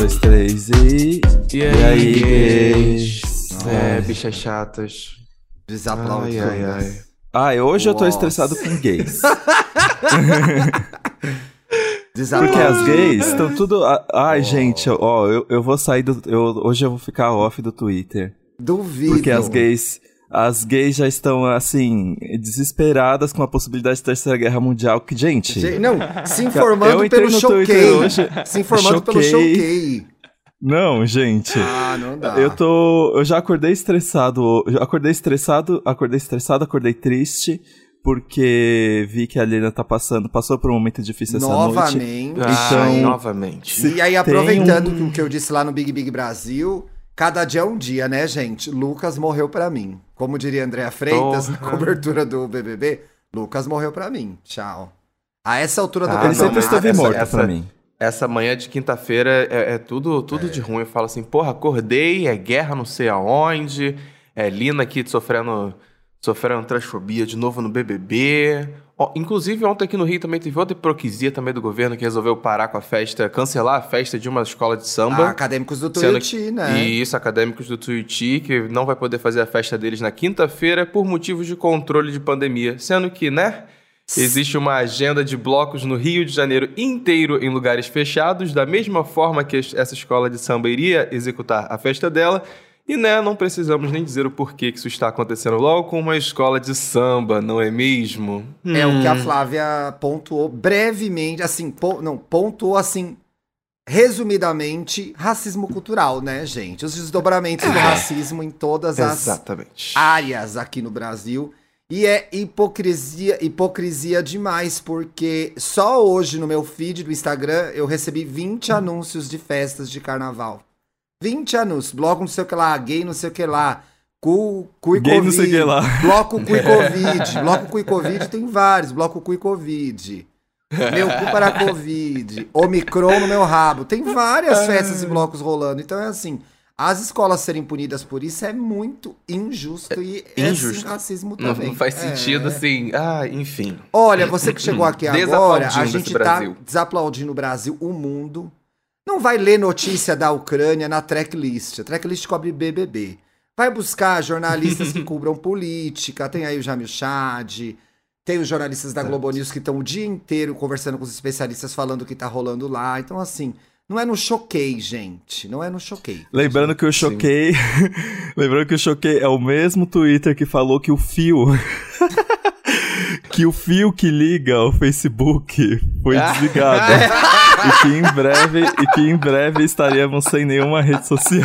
dois, três e. E aí, aí, gays? É, bichas chatas. Desaplaude. Ai, ai, ai. Ai, hoje eu tô Nossa. estressado com gays. Desaplaude. Porque as gays estão tudo. Ai, gente, ó, eu, eu vou sair do. Eu, hoje eu vou ficar off do Twitter. Duvido. Porque as gays. As gays já estão, assim, desesperadas com a possibilidade de terceira guerra mundial. Que, gente. Não, se informando pelo hoje, Se informando pelo choquei. choquei. Não, gente. Ah, não dá. Eu tô. Eu já acordei estressado. Eu acordei estressado, acordei estressado, acordei triste. Porque vi que a Lena tá passando, passou por um momento difícil essa noite. Novamente. Então- Ai, novamente. E aí, aproveitando um- o que eu disse lá no Big Big Brasil, cada dia é um dia, né, gente? Lucas morreu pra mim. Como diria Andréa Freitas na cobertura do BBB, Lucas morreu pra mim. Tchau. A essa altura do Ah, Ele não, sempre esteve essa- morto essa- pra mim. Essa manhã de quinta-feira é, é tudo, tudo de ruim. Eu falo assim, porra, acordei, é guerra não sei aonde, é Lina aqui sofrendo, sofrendo transfobia de novo no BBB. Ó, inclusive, ontem aqui no Rio também teve outra hipocrisia também do governo que resolveu parar com a festa, cancelar a festa de uma escola de samba. Ah, acadêmicos do Tuiuti, né? E isso, acadêmicos do Tuiuti, que não vai poder fazer a festa deles na quinta-feira por motivos de controle de pandemia. Sendo que, né? Existe uma agenda de blocos no Rio de Janeiro inteiro em lugares fechados, da mesma forma que es- essa escola de samba iria executar a festa dela. E, né, não precisamos nem dizer o porquê que isso está acontecendo logo com uma escola de samba, não é mesmo? É o que a Hum. Flávia pontuou brevemente, assim, po- não, pontuou assim, resumidamente, racismo cultural, né, gente? Os desdobramentos do racismo em todas as Exatamente. áreas aqui no Brasil. E é hipocrisia, hipocrisia demais, porque só hoje no meu feed do Instagram eu recebi 20 anúncios de festas de carnaval. 20 anúncios. Bloco não sei o que lá, gay não sei o que lá. Cu, cu e Gay não Covid. sei o que lá. Bloco cu e Covid. Bloco cu e Covid tem vários. Bloco cu e Covid. Meu cu para Covid. Omicron no meu rabo. Tem várias festas e blocos rolando. Então é assim. As escolas serem punidas por isso é muito injusto e é Injusto. sim, racismo Não, também. não faz É. sentido, assim. Ah, enfim. Olha, você que chegou aqui agora, a gente tá desaplaudindo o Brasil, o mundo. Não vai ler notícia da Ucrânia na tracklist. A tracklist cobre BBB. Vai buscar jornalistas que cubram política. Tem aí o Jamil Chad. Tem os jornalistas da Globo News que estão o dia inteiro conversando com os especialistas falando o que tá rolando lá. Então, assim, não é no choquei, gente. Não é no choquei. Lembrando que o Choquei. Lembrando que o Choquei é o mesmo Twitter que falou que o fio. que o fio que liga ao Facebook foi desligado. E que em breve, e que em breve estaríamos sem nenhuma rede social.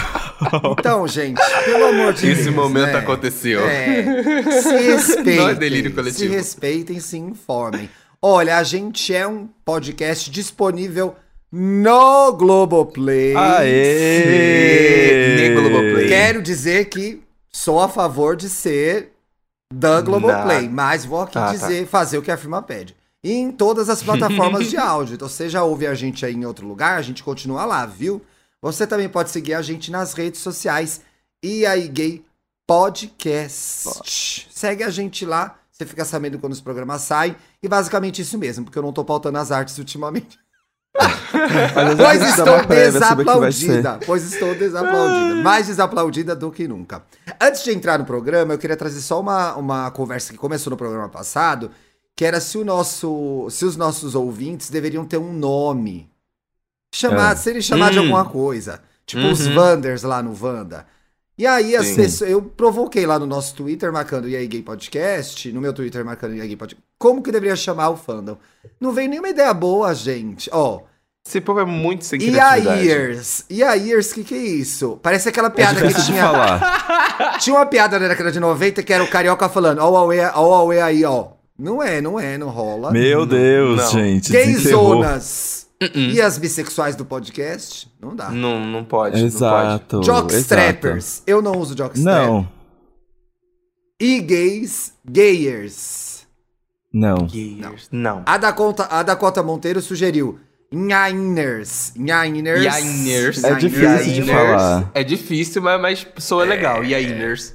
Então, gente, pelo amor de Deus. Esse momento né? aconteceu. É, se respeitem. Não é delírio Se coletivo. respeitem, se informem. Olha, a gente é um podcast disponível no Globoplay. Aê! Nem Globoplay. Quero dizer que sou a favor de ser da Globoplay, Na- mas vou aqui Ah, tá. dizer, fazer o que a firma pede. E em todas as plataformas de áudio. Então, você já ouve a gente aí em outro lugar, a gente continua lá, viu? Você também pode seguir a gente nas redes sociais e aí Gay Podcast. Segue a gente lá, você fica sabendo quando os programas saem. E basicamente isso mesmo, porque eu não tô pautando as artes ultimamente. Mas Pois estou desaplaudida. Pois estou desaplaudida. Mais desaplaudida do que nunca. Antes de entrar no programa, eu queria trazer só uma, uma conversa que começou no programa passado, que era se, o nosso, se os nossos ouvintes deveriam ter um nome. Chamar, É. serem chamados de Hum. alguma coisa. Tipo os Uhum. Wanders lá no Wanda. E aí as Sim. pessoas. Eu provoquei lá no nosso Twitter, marcando E aí Gay Podcast, no meu Twitter marcando E aí Gay Podcast. Como que deveria chamar o fandom? Não veio nenhuma ideia boa, gente. Ó. Esse povo é muito sem E a. Ears? E a Ears, que que é isso? Parece aquela É piada que difícil de tinha. falar. Tinha uma piada na década de 90 que era o carioca falando, ó o Aue aí, ó. Não é, não é, não rola. Meu Deus, não. gente. desenterrou. Gayzonas. E as bissexuais do podcast? Não dá. Não, não pode. Exato. Jockstrappers. Eu não uso exato. jockstrap. Não, E gays, gayers. não. Não. Gayers. Não. A Dakota, a Dakota Monteiro sugeriu Nhainers. Nhainers. Yainers. É difícil de falar. É difícil, mas, mas soa legal. Yainers.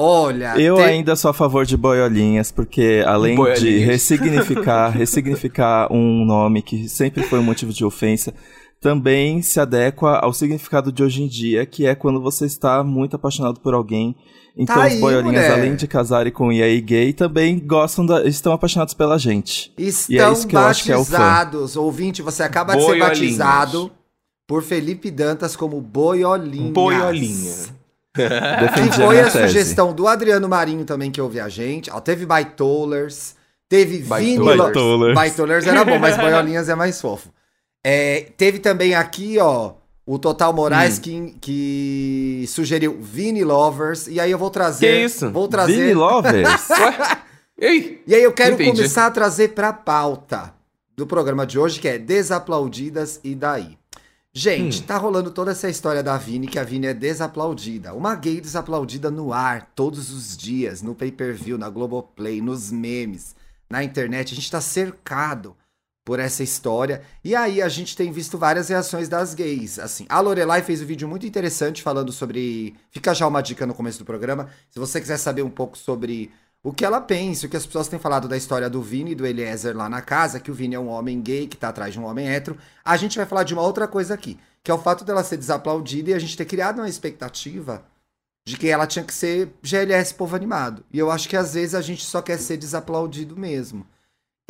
Olha, Eu tem- ainda sou a favor de boiolinhas, porque além de Boiolinhas. ressignificar, ressignificar um nome que sempre foi um motivo de ofensa, também se adequa ao significado de hoje em dia, que é quando você está muito apaixonado por alguém. Então Tá os aí, boiolinhas, mulher. além de casarem com o EA gay, também gostam da, estão apaixonados pela gente. Estão E é isso que eu acho que é o fã. Ouvinte, você acaba de ser Boiolinhas. batizado por Felipe Dantas como Boiolinhas. Boiolinha. Defendi Que a foi a sugestão do Adriano Marinho também, que ouve a gente. Ó, teve Baitolers, teve Vini... Baitolers era bom, mas Boiolinhas é mais fofo. É, teve também aqui, ó, o Total Moraes Hum. que, que sugeriu Vini Lovers. E aí eu vou trazer... Que isso? Vou trazer... Vini Lovers? Ué? Ei! E aí eu quero Entendi. começar a trazer pra pauta do programa de hoje, que é Desaplaudidas e daí. Gente, Hum. tá rolando toda essa história da Vini, que a Vini é desaplaudida. Uma gay desaplaudida no ar, todos os dias, no pay-per-view, na Globoplay, nos memes, na internet. A gente tá cercado por essa história. E aí a gente tem visto várias reações das gays. Assim, a Lorelai fez um vídeo muito interessante falando sobre. Fica já uma dica no começo do programa. Se você quiser saber um pouco sobre o que ela pensa, o que as pessoas têm falado da história do Vini e do Eliezer lá na casa, que o Vini é um homem gay que tá atrás de um homem hétero. A gente vai falar de uma outra coisa aqui, que é o fato dela ser desaplaudida e a gente ter criado uma expectativa de que ela tinha que ser GLS povo animado. E eu acho que às vezes a gente só quer ser desaplaudido mesmo.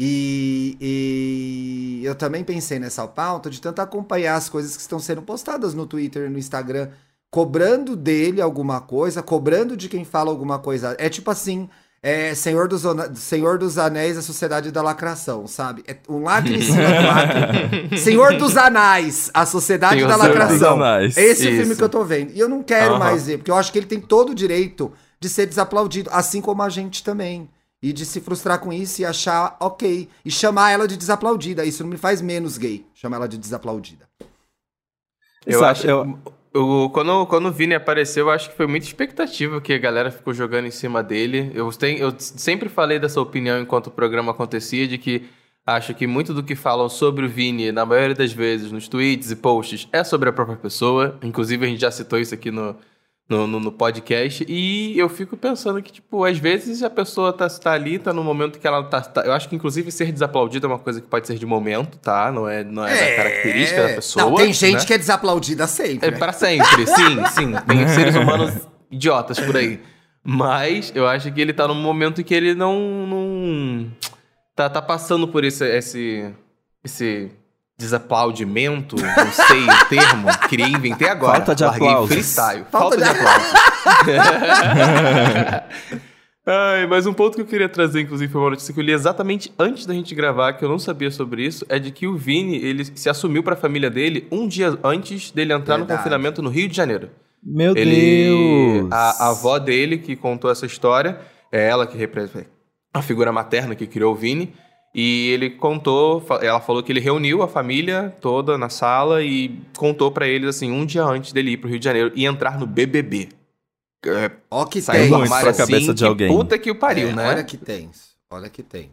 E, e eu também pensei nessa pauta de tanto acompanhar as coisas que estão sendo postadas no Twitter e no Instagram, cobrando dele alguma coisa, cobrando de quem fala alguma coisa. É tipo assim, é Senhor dos, Senhor dos Anéis, a Sociedade da Lacração, sabe? É um lacre em cima do lacre. Senhor dos Anais, a Sociedade Senhor da Lacração. Esse é o Isso. filme que eu tô vendo. E eu não quero Aham. mais ver, porque eu acho que ele tem todo o direito de ser desaplaudido, assim como a gente também. E de se frustrar com isso e achar ok. E chamar ela de desaplaudida. Isso não me faz menos gay. Chamar ela de desaplaudida. Eu Exato, acho. eu- O, quando, quando o Vini apareceu, eu acho que foi muita expectativa que a galera ficou jogando em cima dele. Eu, tenho, eu sempre falei dessa opinião enquanto o programa acontecia, de que acho que muito do que falam sobre o Vini, na maioria das vezes, nos tweets e posts, é sobre a própria pessoa. Inclusive, a gente já citou isso aqui no, no, no, no podcast. E eu fico pensando que, tipo, às vezes a pessoa tá, tá ali, tá no momento que ela tá, tá- Eu acho que, inclusive, ser desaplaudida é uma coisa que pode ser de momento, tá? Não é, não é, da característica da pessoa. Não, tem gente né? que é desaplaudida sempre. É né? pra sempre, sim, sim. Tem seres humanos idiotas por aí. Mas eu acho que ele tá num momento que ele não. não tá, tá passando por esse, esse. esse desaplaudimento, não sei o termo. Criei, inventei agora. Falta de Larguei aplausos. freestyle. Falta Falta, de de aplausos. Ai, mas um ponto que eu queria trazer, inclusive, foi uma notícia que eu li exatamente antes da gente gravar, que eu não sabia sobre isso, é de que o Vini, ele se assumiu pra família dele um dia antes dele entrar no Verdade. confinamento no Rio de Janeiro. Meu Ele, Deus! a, a avó dele que contou essa história, é ela que representa a figura materna que criou o Vini. E ele contou, ela falou que ele reuniu a família toda na sala e contou pra eles assim, um dia antes dele ir pro Rio de Janeiro e entrar no BBB. É, Ó que saiu tens. do muito armário pra cabeça assim, de que alguém. Puta que o pariu, É, né? Olha que tens. Olha que tens.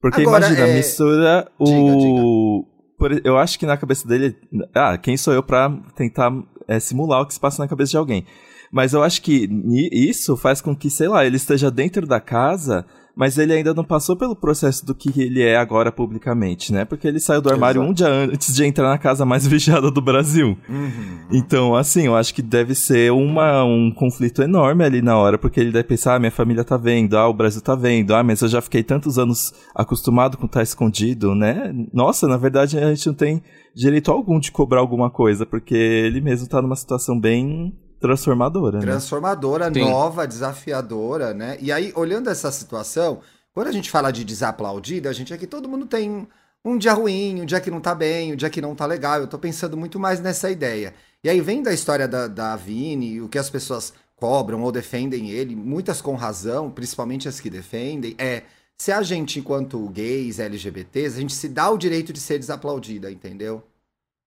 Porque Agora, imagina, é- mistura o. Diga, por- eu acho que na cabeça dele. Ah, quem sou eu pra tentar é, simular o que se passa na cabeça de alguém? Mas eu acho que isso faz com que, sei lá, ele esteja dentro da casa, mas ele ainda não passou pelo processo do que ele é agora publicamente, né? Porque ele saiu do armário Exato. um dia antes de entrar na casa mais vigiada do Brasil. Uhum. Então, assim, eu acho que deve ser uma, um conflito enorme ali na hora, porque ele deve pensar, ah, minha família tá vendo, ah, o Brasil tá vendo, ah, mas eu já fiquei tantos anos acostumado com estar escondido, né? Nossa, na verdade a gente não tem direito algum de cobrar alguma coisa, porque ele mesmo tá numa situação bem transformadora, né? Transformadora, Sim. nova, desafiadora, né? E aí, olhando essa situação, quando a gente fala de desaplaudida, a gente aqui todo mundo tem um dia ruim, um dia que não tá bem, um dia que não tá legal. Eu tô pensando muito mais nessa ideia. E aí, vem da história da, da Vini, o que as pessoas cobram ou defendem ele, muitas com razão, principalmente as que defendem, é se a gente, enquanto gays, LGBTs, a gente se dá o direito de ser desaplaudida, entendeu?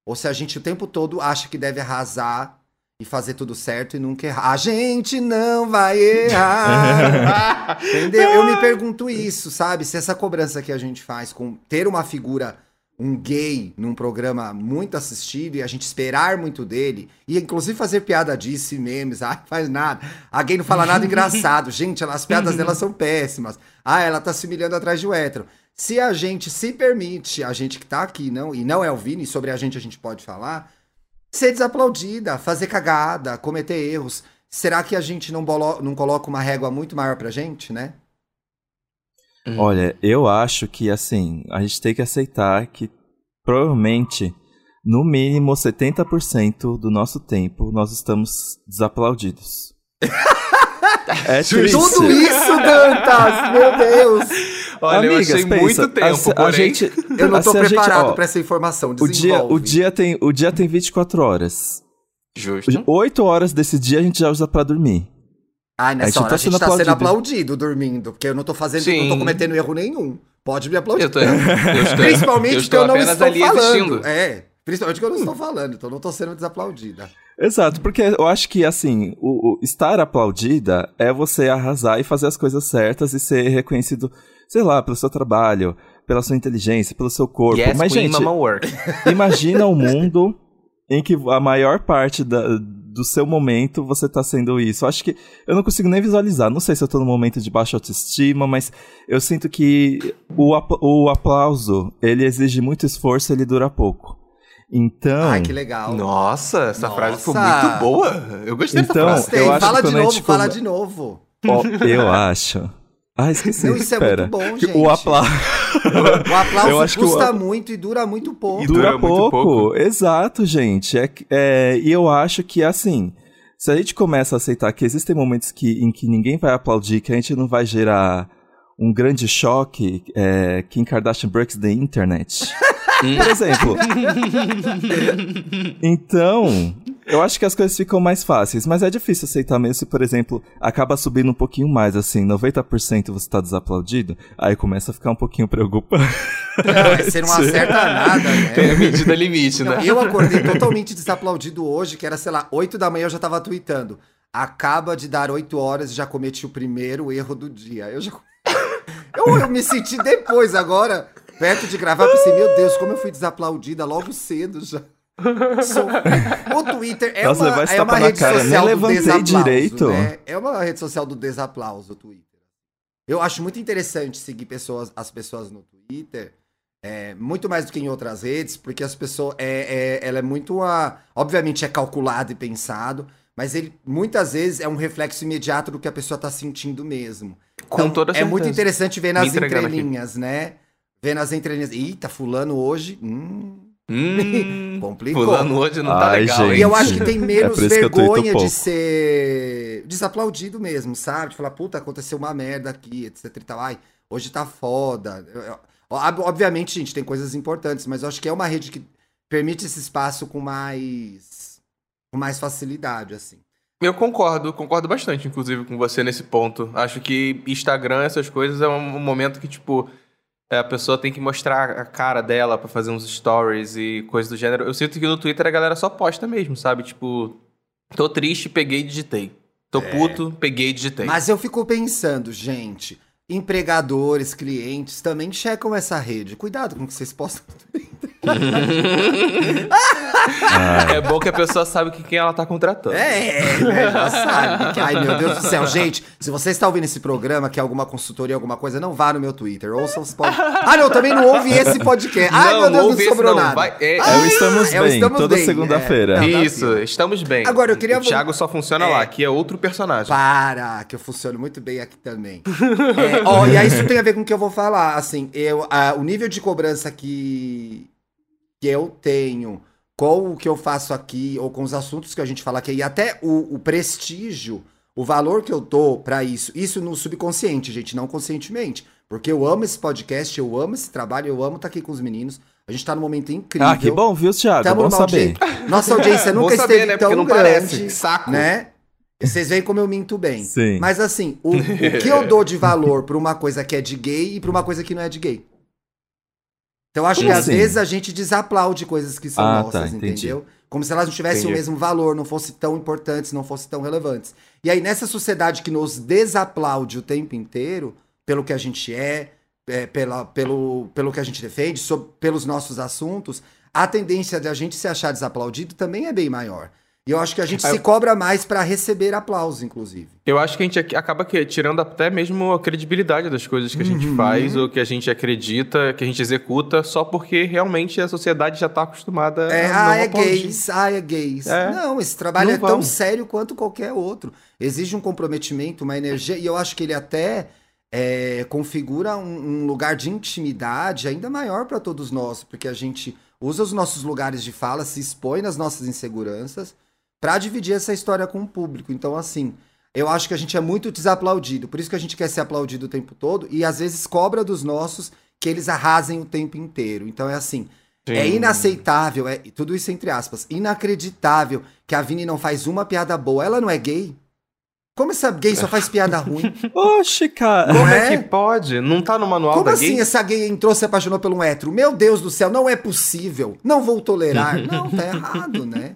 Ou se a gente o tempo todo acha que deve arrasar e fazer tudo certo e nunca errar. A gente não vai errar. Entendeu? Eu me pergunto isso, sabe? Se essa cobrança que a gente faz com ter uma figura, um gay, num programa muito assistido e a gente esperar muito dele, e inclusive fazer piada disso e memes, ah, faz nada. A gay não fala nada engraçado. Gente, as piadas dela são péssimas. Ah, ela tá se humilhando atrás de um hétero. se a gente se permite, a gente que tá aqui, não, e não é o Vini, sobre a gente a gente pode falar, ser desaplaudida, fazer cagada, cometer erros. Será que a gente não, bolo, não coloca uma régua muito maior pra gente, né? Hum. Olha, eu acho que assim, a gente tem que aceitar que provavelmente, no mínimo 70% do nosso tempo, nós estamos desaplaudidos. é triste. Tudo isso, Dantas! Meu Deus! Olha, Amigas, eu achei pensa, muito tempo, a, porém... A gente, eu não tô preparado para essa informação. O dia, o, dia tem, o dia tem 24 horas. Justo. 8 horas desse dia a gente já usa para dormir. Ah, nessa a hora tá a gente tá aplaudido. sendo aplaudido dormindo, porque eu não tô fazendo, Sim. não tô cometendo erro nenhum. Pode me aplaudir. Eu tô, eu estou, Principalmente eu que eu não estou falando. Assistindo. É, principalmente que eu não estou falando, então não tô sendo desaplaudida. Exato, porque eu acho que, assim, o, o, estar aplaudida é você arrasar e fazer as coisas certas e ser reconhecido, sei lá, pelo seu trabalho, pela sua inteligência, pelo seu corpo. Yes, Mas, gente, imagina um mundo em que a maior parte da, do seu momento você tá sendo isso. Eu acho que eu não consigo nem visualizar. Não sei se eu tô num momento de baixa autoestima, mas eu sinto que o, o aplauso, ele exige muito esforço e ele dura pouco. Então. Ai, que legal. Nossa, essa Nossa. frase foi muito boa. Eu gostei então, dessa frase. Eu acho fala de novo, fala de novo. Oh, eu acho ah, esqueci. Não, isso Espera. é muito bom, gente. O aplauso. o aplauso custa o... muito e dura muito pouco. E dura, dura pouco. pouco. Exato, gente. É, é, e eu acho que, assim, se a gente começa a aceitar que existem momentos que, em que ninguém vai aplaudir, que a gente não vai gerar um grande choque, é, Kim Kardashian breaks the internet. Por exemplo. então, eu acho que as coisas ficam mais fáceis, mas é difícil aceitar mesmo se, por exemplo, acaba subindo um pouquinho mais, assim, 90% você tá desaplaudido, aí começa a ficar um pouquinho preocupante. Não, você não acerta nada, né? Tem a medida limite, né? Eu acordei totalmente desaplaudido hoje, que era, sei lá, 8 da manhã eu já tava tweetando. Acaba de dar 8 horas e já cometi o primeiro erro do dia. Eu já. Eu, eu me senti depois, agora, perto de gravar, pensei, meu Deus, como eu fui desaplaudida logo cedo já. O Twitter é Nossa, uma, é uma rede cara, social do desaplauso. Direito. Né? É uma rede social do desaplauso, o Twitter. Eu acho muito interessante seguir pessoas, as pessoas no Twitter. É, muito mais do que em outras redes, porque as pessoas. É, é, ela é muito. A, obviamente é calculado e pensado, mas ele muitas vezes é um reflexo imediato do que a pessoa está sentindo mesmo. Com então, toda certeza. É muito interessante ver nas entrelinhas, né? Ver nas entrelinhas. Eita, fulano hoje. Hum, Hum, Complicou. Fulano hoje não tá Ai, legal, gente. E eu acho que tem menos é vergonha de ser desaplaudido mesmo, sabe? De falar, puta, aconteceu uma merda aqui, etc e tal. Ai, hoje tá foda. Obviamente, gente, tem coisas importantes, mas eu acho que é uma rede que permite esse espaço com mais, com mais facilidade, assim. Eu concordo, concordo bastante, inclusive, com você nesse ponto. Acho que Instagram, essas coisas, é um momento que, tipo, é, a pessoa tem que mostrar a cara dela para fazer uns stories e coisas do gênero. Eu sinto que no Twitter a galera só posta mesmo, sabe? Tipo, tô triste, peguei e digitei. Tô é. puto, peguei e digitei. Mas eu fico pensando, gente, empregadores, clientes também checam essa rede. Cuidado com o que vocês postam no Twitter. é bom que a pessoa sabe que quem ela tá contratando. É, é, já sabe. Que, ai, meu Deus do céu. Gente, se você está ouvindo esse programa, que é alguma consultoria, alguma coisa, não vá no meu Twitter. Ouça os pod... Ah, não, também não ouve esse podcast. Ai, não, meu Deus, não sobrou não. nada. Vai, é, ai, é o Estamos é Bem, estamos toda segunda-feira. É. Isso, estamos bem. Agora, eu queria... O Thiago só funciona é. lá, que é outro personagem. Para, que eu funciono muito bem aqui também. é, ó, e aí isso tem a ver com o que eu vou falar. Assim, eu, a, o nível de cobrança que que eu tenho com o que eu faço aqui, ou com os assuntos que a gente fala aqui, e até o, o prestígio, o valor que eu dou para isso, isso no subconsciente, gente, não conscientemente. Porque eu amo esse podcast, eu amo esse trabalho, eu amo estar tá aqui com os meninos. A gente tá num momento incrível. Ah, que bom, viu, Thiago? Tamo bom saber. Nossa audiência nunca saber, esteve né? tão não grande, parece. Saco. né? Vocês veem como eu minto bem. Sim. Mas assim, o, o que eu dou de valor pra uma coisa que é de gay e pra uma coisa que não é de gay? Então acho Como que assim? às vezes a gente desaplaude coisas que são ah, tá, nossas, tá, entendeu? Como se elas não tivessem entendi. o mesmo valor, não fossem tão importantes, não fossem tão relevantes. E aí, nessa sociedade que nos desaplaude o tempo inteiro, pelo que a gente é, é pela, pelo, pelo que a gente defende, pelos nossos assuntos, a tendência de a gente se achar desaplaudido também é bem maior. E eu acho que a gente Aí se eu- cobra mais pra receber aplauso, inclusive. Eu acho que a gente ac- acaba que- tirando até mesmo a credibilidade das coisas que a gente Uhum. faz ou que a gente acredita, que a gente executa, só porque realmente a sociedade já tá acostumada É, a ah, é aplaudir. gays, ah, é gays. É. Não, esse trabalho Não é tão vamos. sério quanto qualquer outro. Exige um comprometimento, uma energia, e eu acho que ele até é, configura um, um lugar de intimidade ainda maior para todos nós, porque a gente usa os nossos lugares de fala, se expõe nas nossas inseguranças para dividir essa história com o público. Então, assim, eu acho que a gente é muito desaplaudido, por isso que a gente quer ser aplaudido o tempo todo e às vezes cobra dos nossos que eles arrasem o tempo inteiro. Então é assim, Sim. é inaceitável, é tudo isso entre aspas, inacreditável que a Vini não faz uma piada boa. Ela não é gay? Como essa gay só faz piada ruim? Oxe, cara. Como É? é que pode? Não tá no manual Como da assim gay? essa gay entrou, se apaixonou por um hétero? Meu Deus do céu, não é possível. Não vou tolerar. Não, tá errado, né?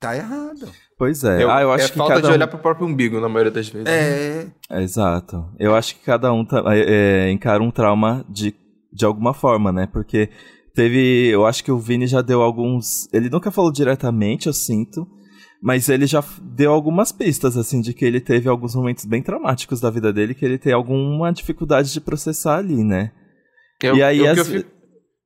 Tá errado. Pois é. Eu- ah, eu acho é que falta cada de um... olhar pro próprio umbigo, na maioria das vezes. É. É, Exato. Eu acho que cada um tá- é, é, encara um trauma de, de alguma forma, né? Porque teve. Eu acho que o Vini já deu alguns. Ele nunca falou diretamente, eu sinto. Mas ele já deu algumas pistas, assim, de que ele teve alguns momentos bem traumáticos da vida dele, que ele tem alguma dificuldade de processar ali, né? Eu- E aí, eu- que eu as- fico-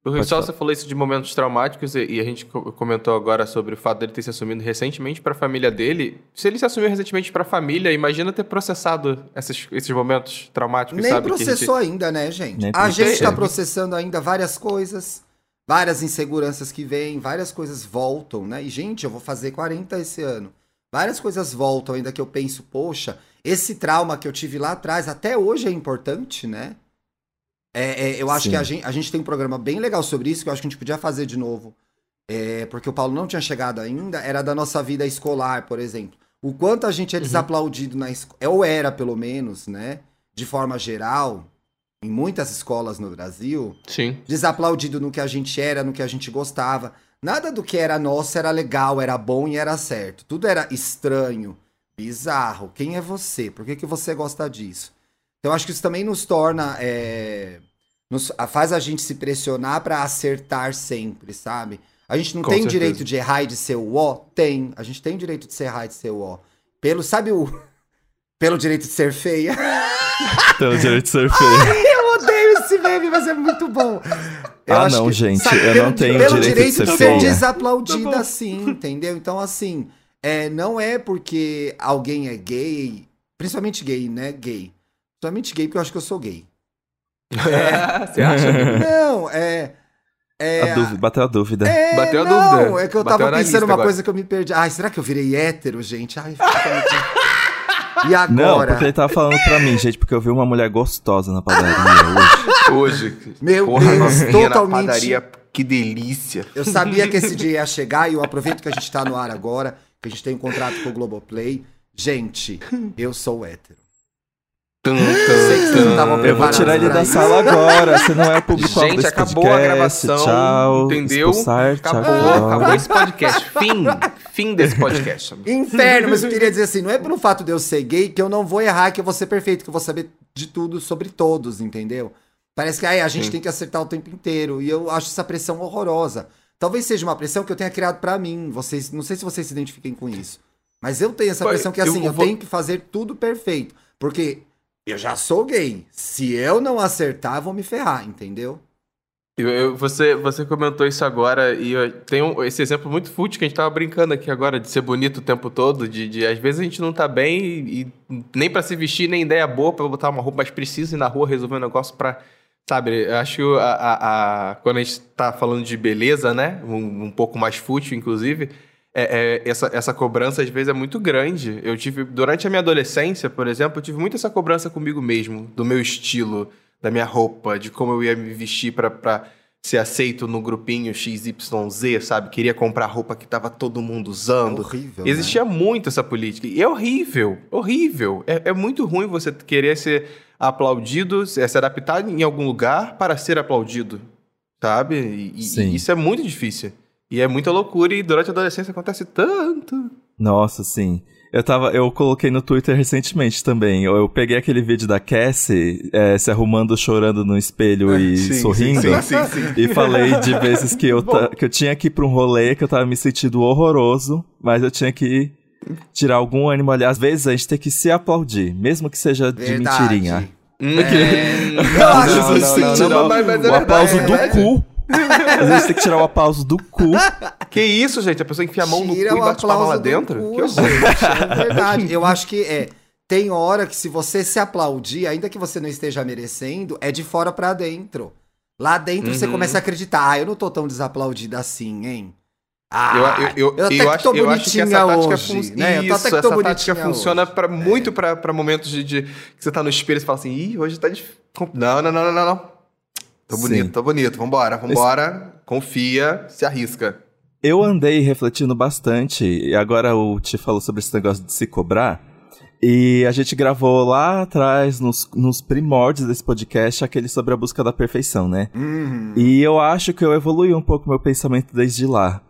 o só você falou isso de momentos traumáticos e, e a gente co- comentou agora sobre o fato dele ter se assumido recentemente pra família dele. Se ele se assumiu recentemente pra família, imagina ter processado esses, esses momentos traumáticos, Nem sabe? que a gente- processou ainda, né, gente? Nem a gente processou. tá processando ainda várias coisas, várias inseguranças que vêm, várias coisas voltam, né? E, gente, eu vou fazer 40 esse ano. Várias coisas voltam ainda que eu penso, poxa, esse trauma que eu tive lá atrás até hoje é importante, né? É, é, eu acho Sim. que a gente, a gente tem um programa bem legal sobre isso, que eu acho que a gente podia fazer de novo. É, porque o Paulo não tinha chegado ainda, era da nossa vida escolar, por exemplo. O quanto a gente é desaplaudido na escola, ou era pelo menos, né? De forma geral, em muitas escolas no Brasil, Sim. desaplaudido no que a gente era, no que a gente gostava. Nada do que era nosso era legal, era bom e era certo. Tudo era estranho, bizarro. Quem é você? Por que, que você gosta disso? Então, acho que isso também nos torna. é, nos- faz a gente se pressionar pra acertar sempre, sabe? A gente não Com tem certeza. direito de errar e de ser o ó? Tem. A gente tem direito de ser errar e de ser o ó. Pelo, sabe o. Pelo direito de ser feia. Tem o direito de ser feio. Eu odeio esse meme, mas é muito bom. Eu Ah, não, que- gente, sabe, eu pelo, não tenho pelo direito de direito ser de ser feia. desaplaudida Tá assim, entendeu? Então, assim, é, não é porque alguém é gay, principalmente gay, né? Gay. Principalmente gay, porque eu acho que eu sou gay. Você acha? Não, é. é A dúvida, bateu a dúvida. é, Bateu a não, dúvida. É que eu Bateu tava pensando uma agora. coisa que eu me perdi. Ai, será que eu virei hétero, gente? Ai, fica muito... E agora? Não, porque ele tava falando pra mim, gente, porque eu vi uma mulher gostosa na padaria hoje. Hoje. Meu Porra, Deus, totalmente- na padaria, que delícia. Eu sabia que esse dia ia chegar e eu aproveito que a gente tá no ar agora, que a gente tem um contrato com o Globoplay. Gente, eu sou hétero. Tum, sei que vocês não estavam Eu vou tirar ele da sala agora. Você não é o público-alvo Gente, desse acabou podcast. a gravação. Tchau. entendeu? Expulsar, acabou, tchau. acabou esse podcast. Fim. Fim desse podcast. Inferno, mas eu queria dizer assim, não é pelo fato de eu ser gay que eu não vou errar, que eu vou ser perfeito, que eu vou saber de tudo sobre todos, entendeu? Parece que ai, a gente Sim. tem que acertar o tempo inteiro. E eu acho essa pressão horrorosa. Talvez seja uma pressão que eu tenha criado pra mim. Vocês, não sei se vocês se identifiquem com isso. Mas eu tenho essa pressão que eu assim, eu, vou- tenho que fazer tudo perfeito. Porque eu já sou gay. Se eu não acertar, vou me ferrar, entendeu? Eu- você, você comentou isso agora e eu tenho esse exemplo muito fútil que a gente tava brincando aqui agora, de ser bonito o tempo todo, de, de às vezes a gente não tá bem e, e nem pra se vestir, nem ideia boa pra botar uma roupa, mas precisa ir na rua resolver um negócio pra. Sabe, eu acho que a, a- a- quando a gente tá falando de beleza, né? Um, um pouco mais fútil, inclusive, é- é, essa, essa cobrança às vezes é muito grande. Eu tive, durante a minha adolescência, por exemplo, eu tive muito essa cobrança comigo mesmo, do meu estilo, da minha roupa, de como eu ia me vestir pra, pra ser aceito no grupinho XYZ, sabe? Queria comprar roupa que tava todo mundo usando. horrível. né? Existia muito essa política. E é horrível, horrível. É, é muito ruim você querer ser aplaudido, se adaptar em algum lugar para ser aplaudido, sabe? E, e isso é muito difícil. E é muita loucura e durante a adolescência acontece tanto. Nossa, sim. Eu tava, eu coloquei no Twitter recentemente também. Eu, eu peguei aquele vídeo da Cassie é, se arrumando, chorando no espelho e Sim, sorrindo. sim, sim, sim. E falei de vezes que eu, ta- que eu tinha que ir pra um rolê, que eu tava me sentindo horroroso, mas eu tinha que tirar algum ânimo ali. Às vezes a gente tem que se aplaudir, mesmo que seja de Verdade. mentirinha. Eu acho não, que não, não, Tirar não, o- mas- mas é o aplauso verdade, é do cu. Às vezes tem que tirar o aplauso do cu. Que isso, gente? A pessoa enfia a mão no cu Tira e o bate palma lá dentro? cu, que horror. gente, é verdade. Eu acho que é. Tem hora que se você se aplaudir, ainda que você não esteja merecendo, é de fora pra dentro. Lá dentro você Uhum. começa a acreditar, ah, eu não tô tão desaplaudida assim, hein? Ah, Eu, eu, eu, até eu que acho, tô eu acho que essa bonitinha tática hoje, funciona. né? Eu tô Isso, até que tô essa tática funciona pra, muito pra, pra momentos de, de- que você tá no espelho e você fala assim, ih, hoje tá difícil. Não, não, não, não, não, Tô Sim. bonito, tô bonito. Vambora, vambora. Confia, se arrisca. Eu andei refletindo bastante, e agora o Ti falou sobre esse negócio de se cobrar. E a gente gravou lá atrás, nos, nos primórdios desse podcast, aquele sobre a busca da perfeição, né? Uhum, E eu acho que eu evolui um pouco meu pensamento desde lá.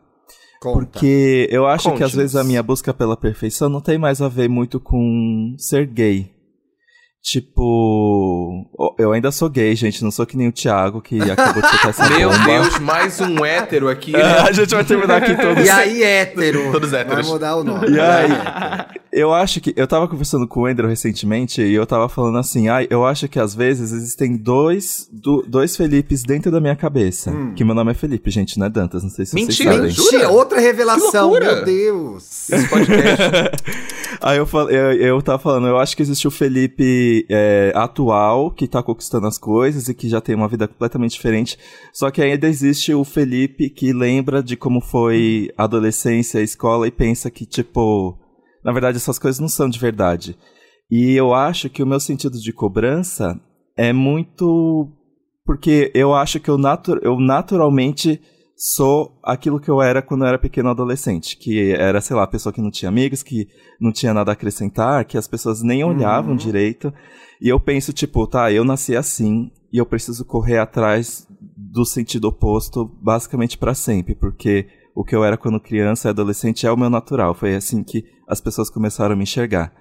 conta. Porque eu acho que às Conte-nos. vezes a minha busca pela perfeição não tem mais a ver muito com ser gay. Tipo, eu ainda sou gay, gente, não sou que nem o Thiago que acabou de soltar essa Meu bomba. Deus, mais um hétero aqui. né? a gente vai terminar aqui todos E aí, hétero? Todos héteros. Vai mudar o nome. E aí? Eu acho que. Eu tava conversando com o Andrew recentemente e eu tava falando assim, ai, eu acho que às vezes existem dois, do- dois Felipes dentro da minha cabeça. Hum. Que meu nome é Felipe, gente, não é Dantas, não sei se Mentira, vocês sabem. Mentira, outra revelação, meu Deus. Esse podcast. Aí eu, eu, eu tava falando, eu acho que existe o Felipe é, atual, que tá conquistando as coisas e que já tem uma vida completamente diferente. Só que ainda existe o Felipe que lembra de como foi a adolescência, a escola e pensa que, tipo, na verdade essas coisas não são de verdade. E eu acho que o meu sentido de cobrança é muito. Porque eu acho que eu, natu eu naturalmente sou aquilo que eu era quando eu era pequeno adolescente. Que era, sei lá, pessoa que não tinha amigos, que não tinha nada a acrescentar, que as pessoas nem olhavam Uhum. direito. E eu penso, tipo, tá, eu nasci assim e eu preciso correr atrás do sentido oposto basicamente pra sempre, porque o que eu era quando criança e adolescente é o meu natural. Foi assim que as pessoas começaram a me enxergar.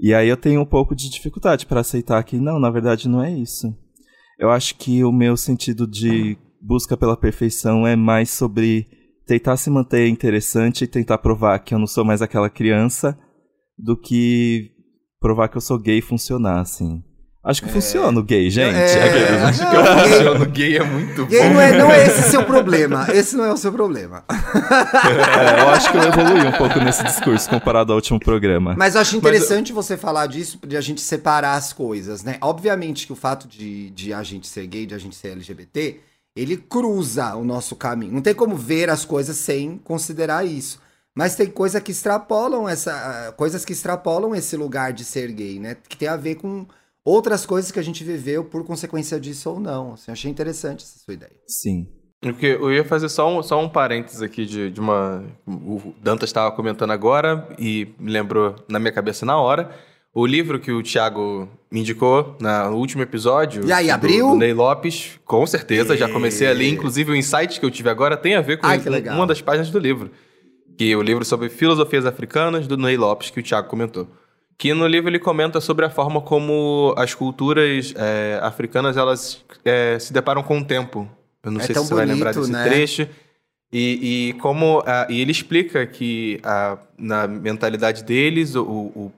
E aí eu tenho um pouco de dificuldade para aceitar que não, na verdade não é isso. Eu acho que o meu sentido de busca pela perfeição é mais sobre tentar se manter interessante e tentar provar que eu não sou mais aquela criança do que provar que eu sou gay e funcionar, assim. Acho que funciona o gay, gente. É, Aqueles- Acho que Não, o gay- funciono gay é muito Gay bom. não é, não é esse seu problema. Esse não é o seu problema. É, eu acho que eu evolui um pouco nesse discurso comparado ao último programa. Mas eu acho interessante você falar disso, de a gente separar as coisas, né? Obviamente que o fato de, de a gente ser gay, de a gente ser LGBT, ele cruza o nosso caminho. Não tem como ver as coisas sem considerar isso. Mas tem coisa que extrapolam essa, ah, coisas que extrapolam esse lugar de ser gay, né? Que tem a ver com outras coisas que a gente viveu por consequência disso ou não. Assim, eu achei interessante essa sua ideia. Sim. Porque eu ia fazer só um, só um parênteses aqui de, de uma. O Dantas estava comentando agora e me lembrou na minha cabeça na hora. O livro que o Thiago me indicou na- no último episódio. E aí, abriu? Do Ney Lopes, com certeza, já comecei a ler. E- Inclusive, o insight que eu tive agora tem a ver com Ai, uma das páginas do livro. Que é o livro sobre filosofias africanas do Ney Lopes, que o Thiago comentou. Que no livro ele comenta sobre a forma como as culturas é, africanas elas é, se deparam com o tempo. Eu não É sei se você vai lembrar bonito, desse né? trecho. E, e como ah, e ele explica que ah, na mentalidade deles o, o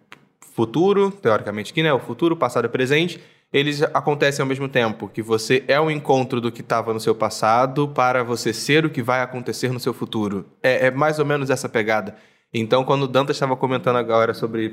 futuro, teoricamente aqui, né, o futuro, o passado e o presente, eles acontecem ao mesmo tempo, que você é o encontro do que estava no seu passado para você ser o que vai acontecer no seu futuro. É, é mais ou menos essa pegada. Então, quando o Dantas estava comentando agora sobre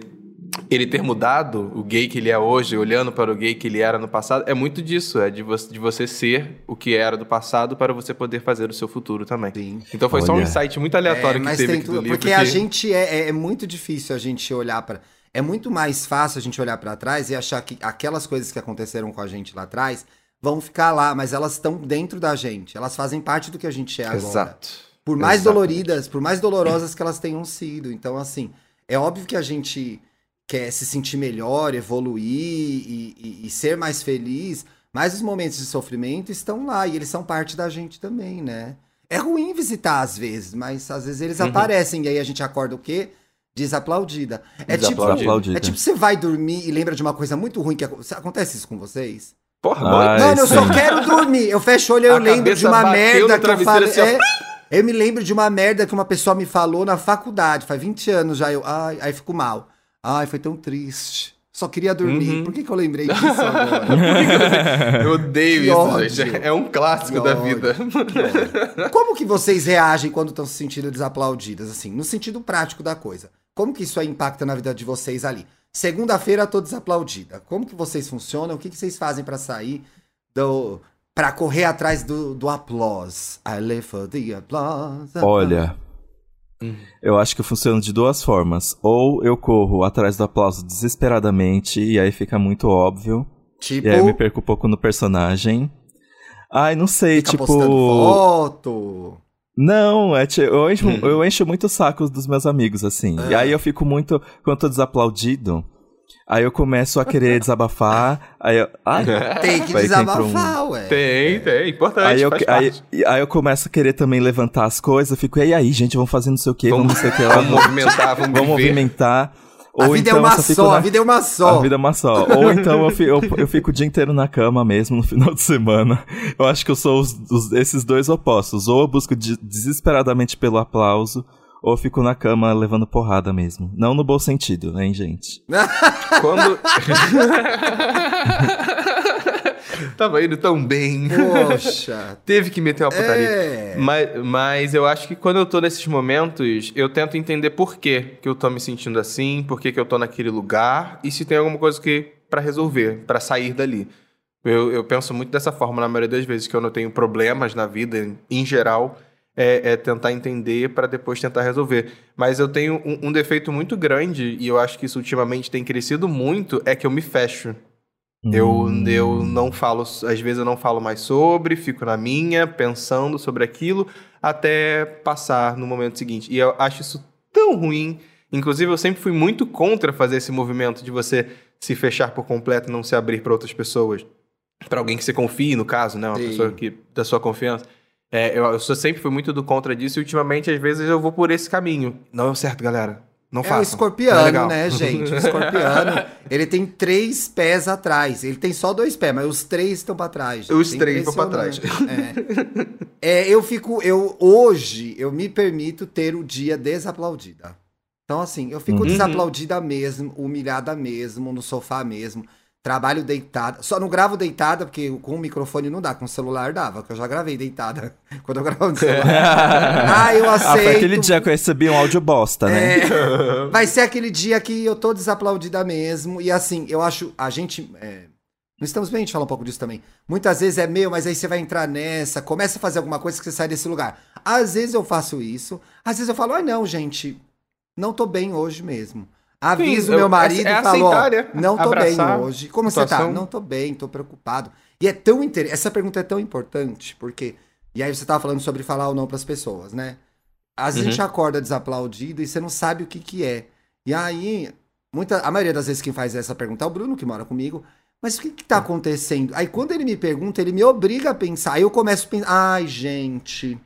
ele ter mudado o gay que ele é hoje, olhando para o gay que ele era no passado, é muito disso, é de, vo de você ser o que era do passado para você poder fazer o seu futuro também. Sim. Então foi só um Olha. insight muito aleatório É, que teve aqui tudo, do livro. porque a que- gente é, é, é muito difícil a gente olhar para é muito mais fácil a gente olhar para trás e achar que aquelas coisas que aconteceram com a gente lá atrás vão ficar lá, mas elas estão dentro da gente, elas fazem parte do que a gente é agora. Exato. Por mais Exatamente. doloridas, por mais dolorosas que elas tenham sido. Então, assim, é óbvio que a gente quer se sentir melhor, evoluir e, e- e ser mais feliz, mas os momentos de sofrimento estão lá e eles são parte da gente também, né? É ruim visitar às vezes, mas às vezes eles Uhum. aparecem e aí a gente acorda o quê? Desaplaudida. É Desaplaudida. tipo, é tipo você vai dormir e lembra de uma coisa muito ruim que aco- acontece isso com vocês? Porra, Ai. Mano, eu só quero dormir. Eu fecho o olho e eu A lembro de uma merda que eu falei. assim, é, eu me lembro de uma merda que uma pessoa me falou na faculdade, faz 20 anos já. Eu, ai, aí fico mal. Ai, foi tão triste. Só queria dormir. Uhum. Por que, que eu lembrei disso agora? Eu odeio Que isso, ódio. gente. É um clássico Que da ódio. vida. Como que vocês reagem quando estão se sentindo desaplaudidas, assim, no sentido prático da coisa? Como que isso aí impacta na vida de vocês ali? Segunda-feira tô desaplaudida. Como que vocês funcionam? O que, que vocês fazem pra sair do... Pra correr atrás do, do applause? I live for the applause. Olha, Eu acho que funciona de duas formas. Ou eu corro atrás do aplauso desesperadamente, e aí fica muito óbvio. Tipo, E aí eu me perco um pouco no personagem. Ai, não sei, fica tipo. foto. Não, é eu, encho, eu encho muito o saco dos meus amigos, assim. E Ah. aí eu fico muito. Quando eu tô desaplaudido, aí eu começo a querer desabafar. Aí eu. Ai, Tem que entra um- desabafar, ué. Tem, tem. Importante, Aí eu, faz aí, parte. aí eu começo a querer também levantar as coisas, eu fico, e aí, gente, vamos fazer não sei o quê, vamos, não sei o que lá, Vamos movimentar, vamos, vamos movimentar. A Ou vida então é uma só fico só, na- a vida é uma só. A vida é uma só. Ou então eu, fi- eu, eu fico o dia inteiro na cama mesmo, no final de semana. Eu acho que eu sou os- os- esses dois opostos. Ou eu busco de- desesperadamente pelo aplauso, ou fico na cama levando porrada mesmo. Não no bom sentido, hein, gente? Quando. Tava indo tão bem. Poxa. Teve que meter uma putaria. É. Mas, mas eu acho que quando eu tô nesses momentos, eu tento entender por que que eu tô me sentindo assim, por que que eu tô naquele lugar e se tem alguma coisa que para resolver, para sair dali. Eu, eu penso muito dessa forma na maioria das vezes que eu não tenho problemas na vida em geral. É, é tentar entender para depois tentar resolver. Mas eu tenho um, um defeito muito grande, e eu acho que isso ultimamente tem crescido muito, é que eu me fecho. Eu, Hum. eu não falo, às vezes eu não falo mais sobre, fico na minha, pensando sobre aquilo, até passar no momento seguinte. E eu acho isso tão ruim. Inclusive, eu sempre fui muito contra fazer esse movimento de você se fechar por completo e não se abrir para outras pessoas. Para alguém que você confie, no caso, né? Uma Sim. pessoa que, da sua confiança. É, eu, eu sou- sempre fui muito do contra disso e ultimamente, às vezes, eu vou por esse caminho. Não é o certo, galera. Não É o façam. É escorpiano, legal. né, gente? O escorpiano, ele tem três pés atrás. Ele tem só dois pés, mas os três estão pra trás. gente. Os É três vão pra trás. É. É, eu fico, eu hoje eu me permito ter o dia desaplaudida. Então assim, eu fico Uhum. desaplaudida mesmo, humilhada mesmo, no sofá mesmo. Trabalho deitada. Só não gravo deitada, porque com o microfone não dá, com o celular dava, que eu já gravei deitada. Quando eu gravo no celular. ah, eu Ah, aceito. foi aquele dia que eu recebi um áudio bosta, né? É, vai ser aquele dia que eu tô desaplaudida mesmo. E assim, eu acho. A gente. é, não estamos bem, a gente fala um pouco disso também. Muitas vezes é meu, mas aí você vai entrar nessa, começa a fazer alguma coisa que você sai desse lugar. Às vezes eu faço isso, às vezes eu falo, ai não, gente, não tô bem hoje mesmo. Aviso eu- meu marido é e falo, ó, aceitar, né? não tô bem hoje. Como a você tá? situação. Não tô bem, tô preocupado. E é tão inter... essa pergunta é tão importante, porque e aí você tava falando sobre falar ou não pras pessoas, né? Às vezes a gente Uhum. acorda desaplaudido e você não sabe o que que é. E aí, muita, a maioria das vezes quem faz essa pergunta é o Bruno, que mora comigo. Mas o que que tá acontecendo? Aí quando ele me pergunta, ele me obriga a pensar. Aí eu começo a pensar, ai, gente...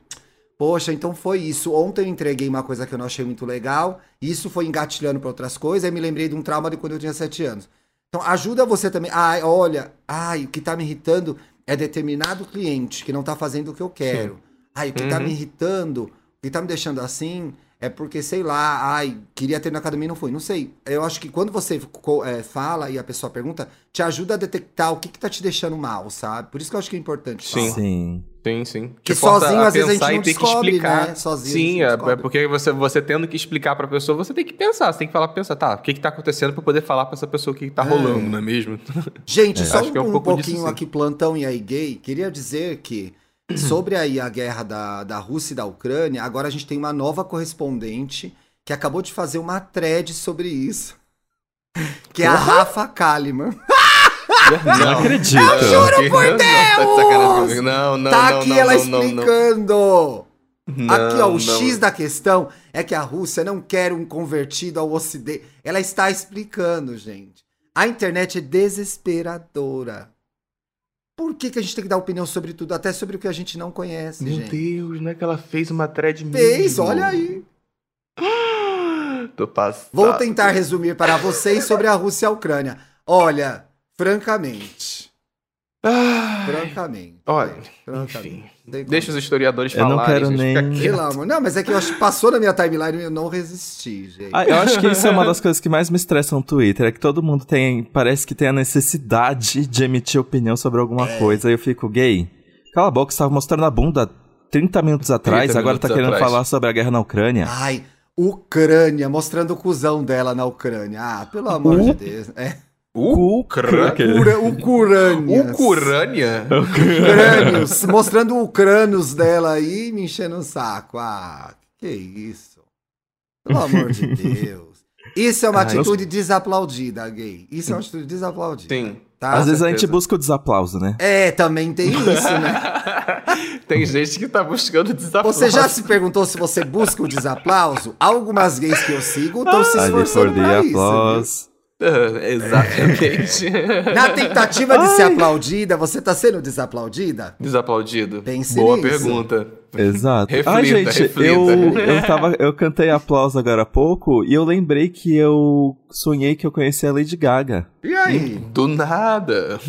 Poxa, então foi isso. Ontem eu entreguei uma coisa que eu não achei muito legal. Isso foi engatilhando para outras coisas. Aí me lembrei de um trauma de quando eu tinha sete anos. Então ajuda você também. Ai, olha, ai, o que tá me irritando é determinado cliente que não tá fazendo o que eu quero. Ai, o que tá Uhum. me irritando, o que tá me deixando assim é porque, sei lá, ai, queria ter na academia e não fui. Não sei. Eu acho que quando você é, fala e a pessoa pergunta, te ajuda a detectar o que, que tá te deixando mal, sabe? Por isso que eu acho que é importante. Sim. falar. Sim. Sim, sim. Que sozinho, às vezes, a gente não descobre, explicar. né? Sozinho Sim, é, é porque você, você tendo que explicar pra pessoa, você tem que pensar, você tem que falar, pensar, tá, o que que tá acontecendo pra poder falar pra essa pessoa o que que tá É. rolando, não é mesmo? Gente, só Acho um, que é um um pouquinho disso, aqui, plantão e aí gay, queria dizer que sobre aí a guerra da, da Rússia e da Ucrânia, agora a gente tem uma nova correspondente que acabou de fazer uma thread sobre isso. Que é a Rafa Kalimann. Não acredito. juro por Não, tá. Deus! Não, não, tá não, aqui não, ela não, não, não. explicando. aqui, ó, Não, o não. X da questão é que a Rússia não quer um convertido ao Ocidente. Ela está explicando, gente. A internet é desesperadora. Por que, que a gente tem que dar opinião sobre tudo, até sobre o que a gente não conhece, Meu gente? Deus, não é que ela fez uma thread Fez, mesmo? olha aí. Tô passado. Vou tentar resumir para vocês sobre a Rússia e a Ucrânia. Olha, francamente. Ai, Francamente. Olha, francamente. enfim. Não tem como. Deixa os historiadores Eu não falarem. quero gente, fica nem- quieto. Pelo amor. Não, mas é que eu acho que passou na minha timeline e eu não resisti, gente. Ah, eu acho que isso é uma das coisas que mais me estressam no Twitter, é que todo mundo tem, parece que tem a necessidade de emitir opinião sobre alguma É. coisa, e eu fico, gay, cala a boca, você tava mostrando a bunda 30 minutos atrás, 30 agora tá querendo atrás. falar sobre a guerra na Ucrânia. Ai, Ucrânia, mostrando o cuzão dela na Ucrânia. Ah, pelo amor de Deus. É. Ucrânia? Ura, Ucrânia. Ucrânia? Ucrânios. mostrando o crânios dela aí me enchendo o saco. Ah, que isso. Pelo amor de Deus. Isso é uma Ai, atitude desaplaudida, gay. Isso é uma atitude desaplaudida. Sim. Tá? Às vezes a gente busca o desaplauso, né? É, também tem isso, né? Tem gente que tá buscando desafio. Você já se perguntou se você busca o desaplauso? Algumas gays que eu sigo estão se esforçando pra isso. viu? Exatamente. Na tentativa de ser aplaudida, você tá sendo desaplaudida? Desaplaudido. Pense Boa nisso. pergunta. Exato. Reflita, Ai, gente, reflita. eu, eu, tava, eu cantei aplauso agora há pouco e eu lembrei que eu sonhei que eu conhecia a Lady Gaga. E aí? Do nada.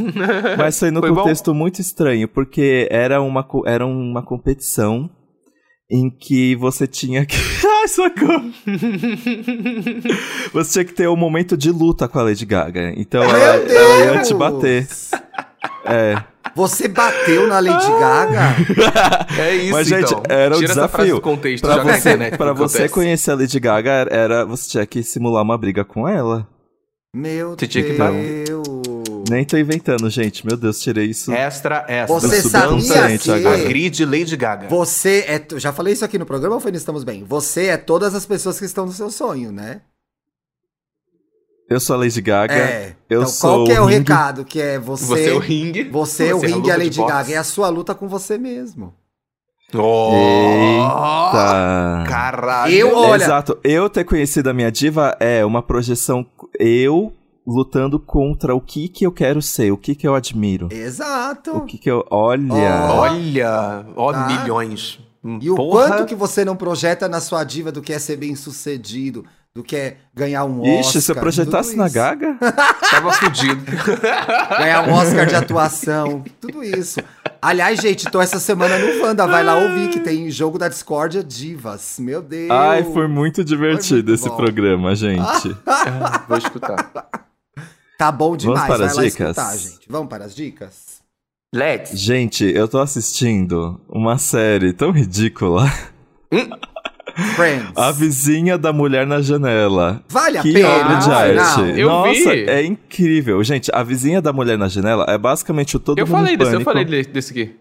Mas foi num Foi bom? contexto muito estranho, porque era uma, era uma competição em que você tinha que. Ai, socorro! você tinha que ter um momento de luta com a Lady Gaga. Então Meu ela, Deus! ela ia te bater. É. Você bateu na Lady Gaga? É isso, Mas, gente, então. era um Tira essa frase desafio. do contexto, Pra você, internet. pra o que você conhecer a Lady Gaga, era, você tinha que simular uma briga com ela. Meu Você tinha que Deus. Nem tô inventando, gente. Meu Deus, tirei isso. Extra, extra. Você sabia que agora. Grid Lady Gaga. você é. Já falei isso aqui no programa ou foi no Estamos Bem? Você é todas as pessoas que estão no seu sonho, né? Eu sou a Lady Gaga. É. eu então, sou qual que é o ringue. recado? Que é você. Você é o ringue. Você é o é a ringue e a Lady. Gaga. É a sua luta com você mesmo. Oh, Eita. Caralho. Eu- Olha- Exato. Eu ter conhecido a minha diva é uma projeção. Eu lutando contra o que que eu quero ser, o que que eu admiro. Exato. O que que eu. Olha. Ó. Olha, ó, Tá. milhões. E o Porra. quanto que você não projeta na sua diva do que é ser bem sucedido, do que é ganhar um Oscar. Ixi, se eu projetasse na. Gaga. Tava fudido. Ganhar um Oscar de atuação, tudo isso. Aliás, gente, tô essa semana no Wanda, vai lá ouvir que tem jogo da Discordia Divas. Meu Deus. Ai, foi muito divertido muito esse bom. programa, gente. Ah, Vou escutar. Tá bom demais, para vai as lá dicas? escutar, gente. Vamos para as dicas? Let's. Gente, eu tô assistindo uma série tão ridícula. Friends. A vizinha da mulher na janela. Vale a Que pena, obra de arte. Eu Nossa, vi. é incrível. Gente, a vizinha da mulher na janela é basicamente o todo Eu mundo falei desse, eu falei de- desse aqui.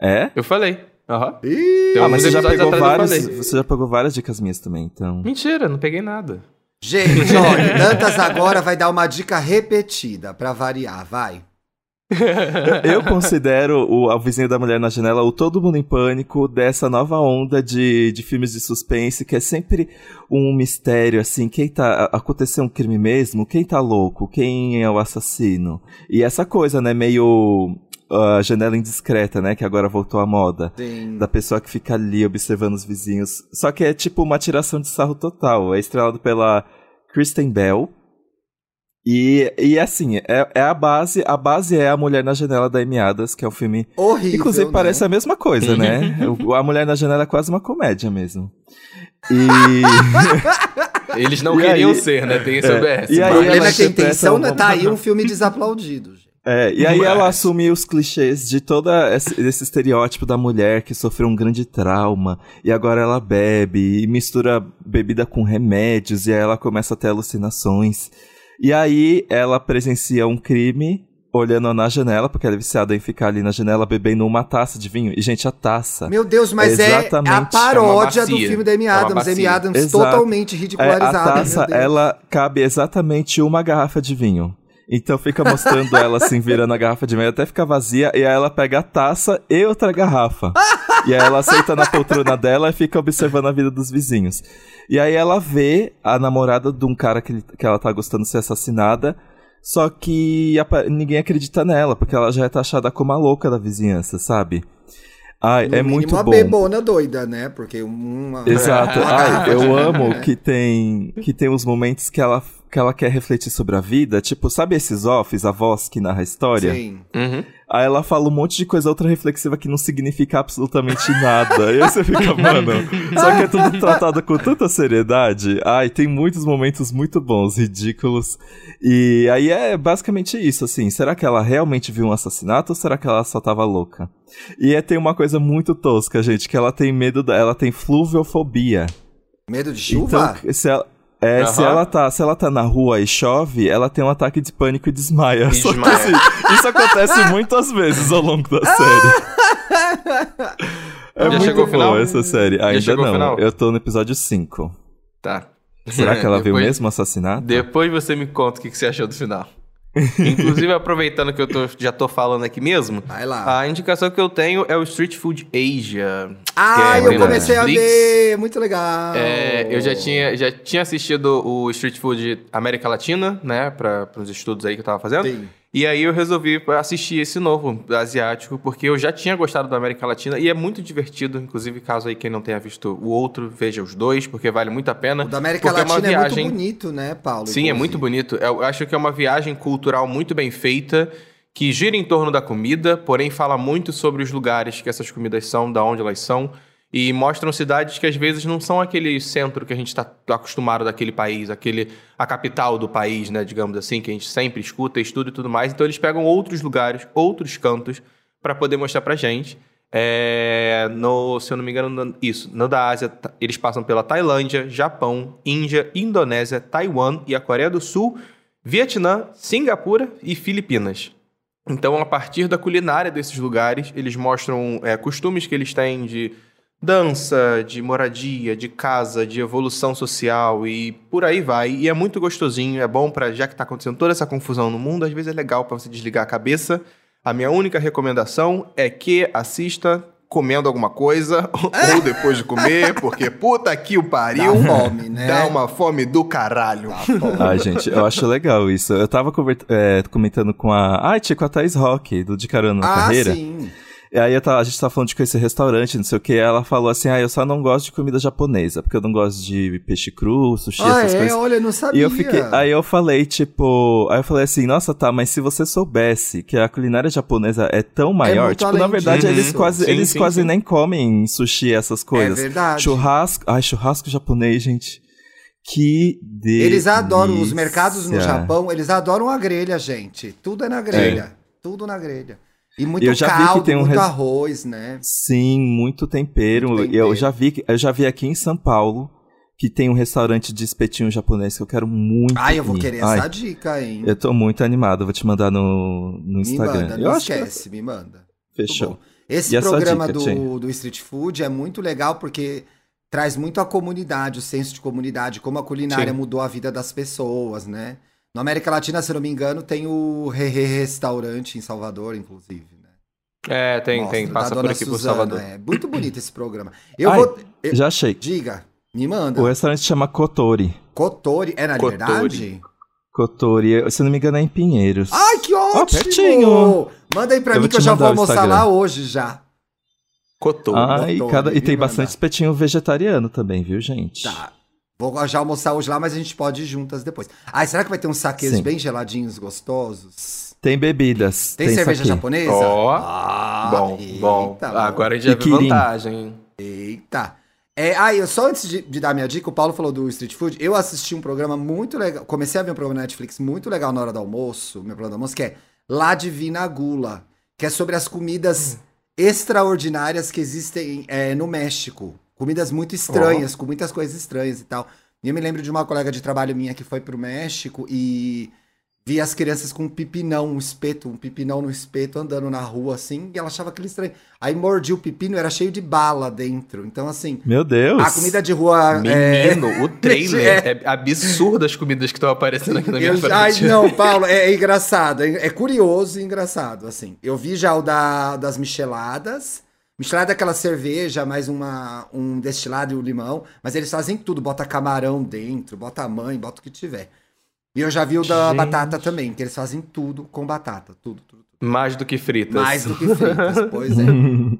É? Eu falei. Aham. Ih, Tem Ah, mas você já pegou atrás eu vários. falei. Você já pegou várias dicas minhas também, então. Mentira, não peguei nada. Gente, olha, Dantas agora vai dar uma dica repetida pra variar, vai. Eu considero o A Vizinha da Mulher na Janela o Todo Mundo em Pânico dessa nova onda de, de filmes de suspense, que é sempre um mistério, assim, quem tá... Aconteceu um crime mesmo? Quem tá louco? Quem é o assassino? E essa coisa, né, meio... A janela indiscreta, né, que agora voltou à moda. Tem... Da pessoa que fica ali observando os vizinhos. Só que é tipo uma tiração de sarro total. É estrelado pela Kristen Bell. E, e assim, é, é a base. A base é A Mulher na Janela da Amy Adams, que é um filme. Horrível, Inclusive né? parece a mesma coisa, né? A Mulher na Janela é quase uma comédia mesmo. E. Eles não E queriam aí- ser, né? Tem esse É. OBS. E O aí problema ela é que a intenção né, tá aí um filme desaplaudido. gente. É, e aí Mas- ela assume os clichês de toda esse, esse estereótipo da mulher que sofreu um grande trauma e agora ela bebe e mistura bebida com remédios e aí ela começa a ter alucinações. E aí ela presencia um crime olhando na janela, porque ela é viciada em ficar ali na janela bebendo uma taça de vinho. E, gente, a taça. Meu Deus, mas é a Exatamente. paródia É do filme da Amy É Adams. Amy bacia. Adams Exato. totalmente É, ridicularizada. a taça, ela cabe exatamente uma garrafa de vinho. Então fica mostrando ela assim, virando a garrafa de vinho até ficar vazia, e aí ela pega a taça e outra garrafa. e aí ela senta na poltrona dela e fica observando a vida dos vizinhos. E aí ela vê a namorada de um cara que, que ela tá gostando ser assassinada, só que ninguém acredita nela, porque ela já é taxada como a louca da vizinhança, sabe? Ai, No é muito uma bom. bebona doida, né? Porque uma. Exato. uma Ai, eu amo né? que tem que tem uns momentos que ela que ela quer refletir sobre a vida, tipo, sabe esses offs, a voz que narra a história? Sim. Uhum. Aí ela fala um monte de coisa outra reflexiva que não significa absolutamente nada. E aí você fica, mano, só que é tudo tratado com tanta seriedade. Ai, tem muitos momentos muito bons, ridículos. E aí é basicamente isso, assim. Será que ela realmente viu um assassinato ou será que ela só tava louca? E é, tem uma coisa muito tosca, gente, que ela tem medo, da, ela tem fluviofobia. Medo de chuva? Então, se ela, é, se Aham. ela tá, se ela tá na rua e chove, ela tem um ataque de pânico e desmaia. E Só que, desmaia. assim, isso acontece muitas vezes ao longo da série. É Já muito boa essa série. Ainda chegou ao não. Eu tô no episódio 5. Tá. Será que ela viu Depois- mesmo o assassinato? Depois você me conta o que que você achou do final. Inclusive, aproveitando que eu tô- já tô falando aqui mesmo, Vai lá. a indicação que eu tenho é o Street Food Asia. Ah, é eu comecei a ver! Muito legal! É, eu já tinha, já tinha assistido o Street Food América Latina, né, para os estudos aí que eu tava fazendo. Sim. E aí eu resolvi assistir esse novo asiático, porque eu já tinha gostado da América Latina e é muito divertido, inclusive caso aí quem não tenha visto o outro, veja os dois, porque vale muito a pena. O da América porque Latina é, é, uma muito viagem... bonito, né, Paulo? Sim, é Inclusive. muito bonito. Eu acho que é uma viagem cultural muito bem feita, que gira em torno da comida, porém fala muito sobre os lugares que essas comidas são, da onde elas são, e mostram cidades que às vezes não são aquele centro que a gente está acostumado daquele país, aquele a capital do país, né, digamos assim, que a gente sempre escuta, estuda e tudo mais. Então eles pegam outros lugares, outros cantos para poder mostrar pra gente. É, no, se eu não me engano, no- isso, no da Ásia, ta- eles passam pela Tailândia, Japão, Índia, Indonésia, Taiwan e a Coreia do Sul, Vietnã, Singapura e Filipinas. Então, a partir da culinária desses lugares, eles mostram é, costumes que eles têm de dança, de moradia, de casa, de evolução social e por aí vai. E é muito gostosinho, é bom para já que tá acontecendo toda essa confusão no mundo, às vezes é legal para você desligar a cabeça. A minha única recomendação é que assista comendo alguma coisa ou depois de comer, porque puta que o pariu. Dá fome, né? Dá uma fome do caralho. Fome. Ai, gente, eu acho legal isso. Eu tava é, comentando com a. Ai, tinha com a Thais Rock, do De Carona na ah, Carreira. sim. E aí eu tava- a gente tava falando de conhecer restaurante, não sei o que. Ela falou assim: ah, eu só não gosto de comida japonesa, porque eu não gosto de peixe cru, sushi, Ah, essas é? coisas. Olha, eu não sabia. E eu fiquei. Aí eu falei, tipo. Aí eu falei assim, nossa, tá, mas se você soubesse que a culinária japonesa é tão maior, muito tipo, na verdade, disso. eles quase, Sim, eles sim, quase sim. nem comem sushi, essas coisas. É verdade. Churrasco. Ai, churrasco japonês, gente. Que delícia. Eles adoram, os mercados no Japão, eles adoram a grelha, gente. Tudo é na grelha. Tudo na grelha. E muito Eu já vi que caldo, tem um muito res- arroz, né? Sim, muito tempero. Muito tempero. Eu já vi, que- eu já vi aqui em São Paulo que tem um restaurante de espetinho japonês que eu quero muito. Ai, eu vou ir. querer Ai, essa dica, hein? Eu tô muito animado, vou te mandar no, no Me Instagram. manda, eu não que esquece, me manda. fechou. Esse E programa dica, do, do Street Food é muito legal porque traz muito a comunidade, o senso de comunidade, como a culinária Sim. mudou a vida das pessoas, né? Na América Latina, se eu não me engano, tem o Rerê Restaurante em Salvador, inclusive, né? É, tem, Mostra, tem. Passa por aqui por Suzana, Salvador. É muito bonito esse programa. Eu Ai, vou... eu- Já achei. Diga, me manda. O restaurante chama Kotori. Kotori, é na Kotori. verdade? Kotori, se não me engano, é em Pinheiros. Ai, que ótimo! pertinho. Manda aí pra Eu mim que eu já vou almoçar Instagram. lá hoje já. Cotou. Ai, Kotori, cada... E tem bastante espetinho vegetariano também, viu, gente? Tá. Vou já almoçar hoje lá, mas a gente pode ir juntas depois. Ai, será que vai ter uns saqueiros Sim. bem geladinhos, gostosos? Tem bebidas. Tem, cerveja saquê. japonesa? Ó, Ah, bom, bom. eita, Agora a gente já E viu vantagem. hein? Eita. É, ah, eu só antes de, de dar minha dica, o Paulo falou do Street Food. Eu assisti um programa muito legal. Comecei a ver um programa na Netflix muito legal na hora do almoço, meu programa do almoço, que é La Divina Gula, que é sobre as comidas extraordinárias que existem é, no México. Comidas muito estranhas, com muitas coisas estranhas e tal. E eu me lembro de uma colega de trabalho minha que foi pro México e vi as crianças com um pipinão, um espeto, um pipinão no espeto andando na rua assim, e ela achava aquilo estranho. Aí mordi o pepino, era cheio de bala dentro. Então, assim, Meu Deus. a comida de rua. é, Menino, o trailer é absurdo as comidas que estão aparecendo aqui na minha Eu, frente. ai, não, Paulo, é, é engraçado. É, é curioso e engraçado, assim. Eu vi já o da, das micheladas. Michelada é aquela cerveja, mais uma, um destilado e um limão. Mas eles fazem tudo. Bota camarão dentro, bota mãe, bota o que tiver. E eu já vi o da Gente. batata também, que eles fazem tudo com batata. Tudo, tudo. tudo. Mais do que fritas. Mais do que fritas, pois é.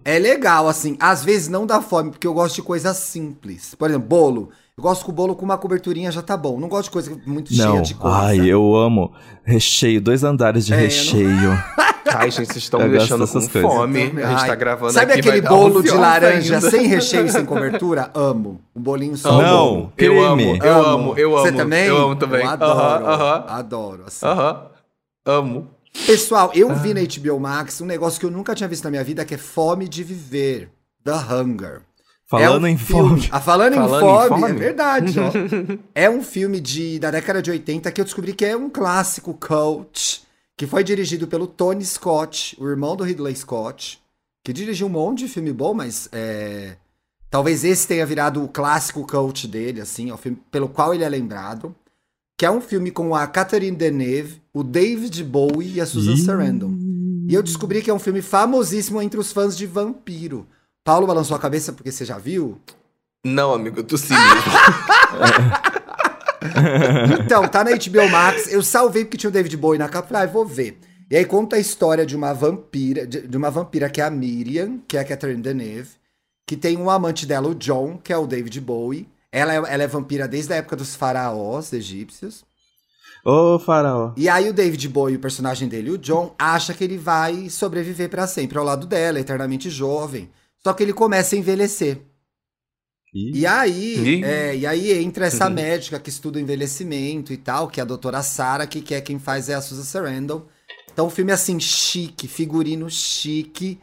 É legal, assim. Às vezes não dá fome, porque eu gosto de coisas simples. Por exemplo, bolo. Eu gosto com o bolo com uma coberturinha já tá bom. Não gosto de coisa muito cheia Não, de coisa. ai, eu amo recheio, dois andares de É, eu não- recheio. Ai, gente, vocês estão Eu me deixando com coisas. fome. A gente Ai, tá gravando Sabe aqui, aquele bolo de laranja ainda. sem recheio e sem cobertura? Amo. Um bolinho só. Não. bolo. Eu amo, eu amo, eu amo. Você também? Eu amo também. Eu adoro. Aham, aham, Adoro. assim. aham. Amo. Pessoal, eu Ah. vi na HBO Max um negócio que eu nunca tinha visto na minha vida, que é Fome de Viver. The Hunger. Falando É um em filme- fome. Ah, falando, Falando em, em fome, fome? é verdade, ó. é um filme de, da década de 80 que eu descobri que é um clássico cult, que foi dirigido pelo Tony Scott, o irmão do Ridley Scott, que dirigiu um monte de filme bom, mas é, talvez esse tenha virado o clássico cult dele, assim, é o filme pelo qual ele é lembrado. Que é um filme com a Catherine Deneuve, o David Bowie e a Susan Ih. Sarandon. E eu descobri que é um filme famosíssimo entre os fãs de vampiro. Paulo balançou a cabeça porque você já viu? Não, amigo, tu sim. Então, tá na HBO Max. Eu salvei porque tinha o David Bowie na capa. Falei, ah, vou ver. E aí conta a história de uma vampira, de, de uma vampira que é a Miriam, que é a Catherine Deneuve, que tem um amante dela, o John, que é o David Bowie. Ela é, ela é vampira desde a época dos faraós egípcios. Ô, faraó. E aí o David Bowie, o personagem dele, o John, acha que ele vai sobreviver pra sempre ao lado dela, eternamente jovem. Só que ele começa a envelhecer. E aí, Ih. é, e aí entra essa Uhum. médica que estuda o envelhecimento e tal, que é a doutora Sarah, que, que é quem faz é a Susan Sarandon. Então o filme é assim, chique, figurino chique,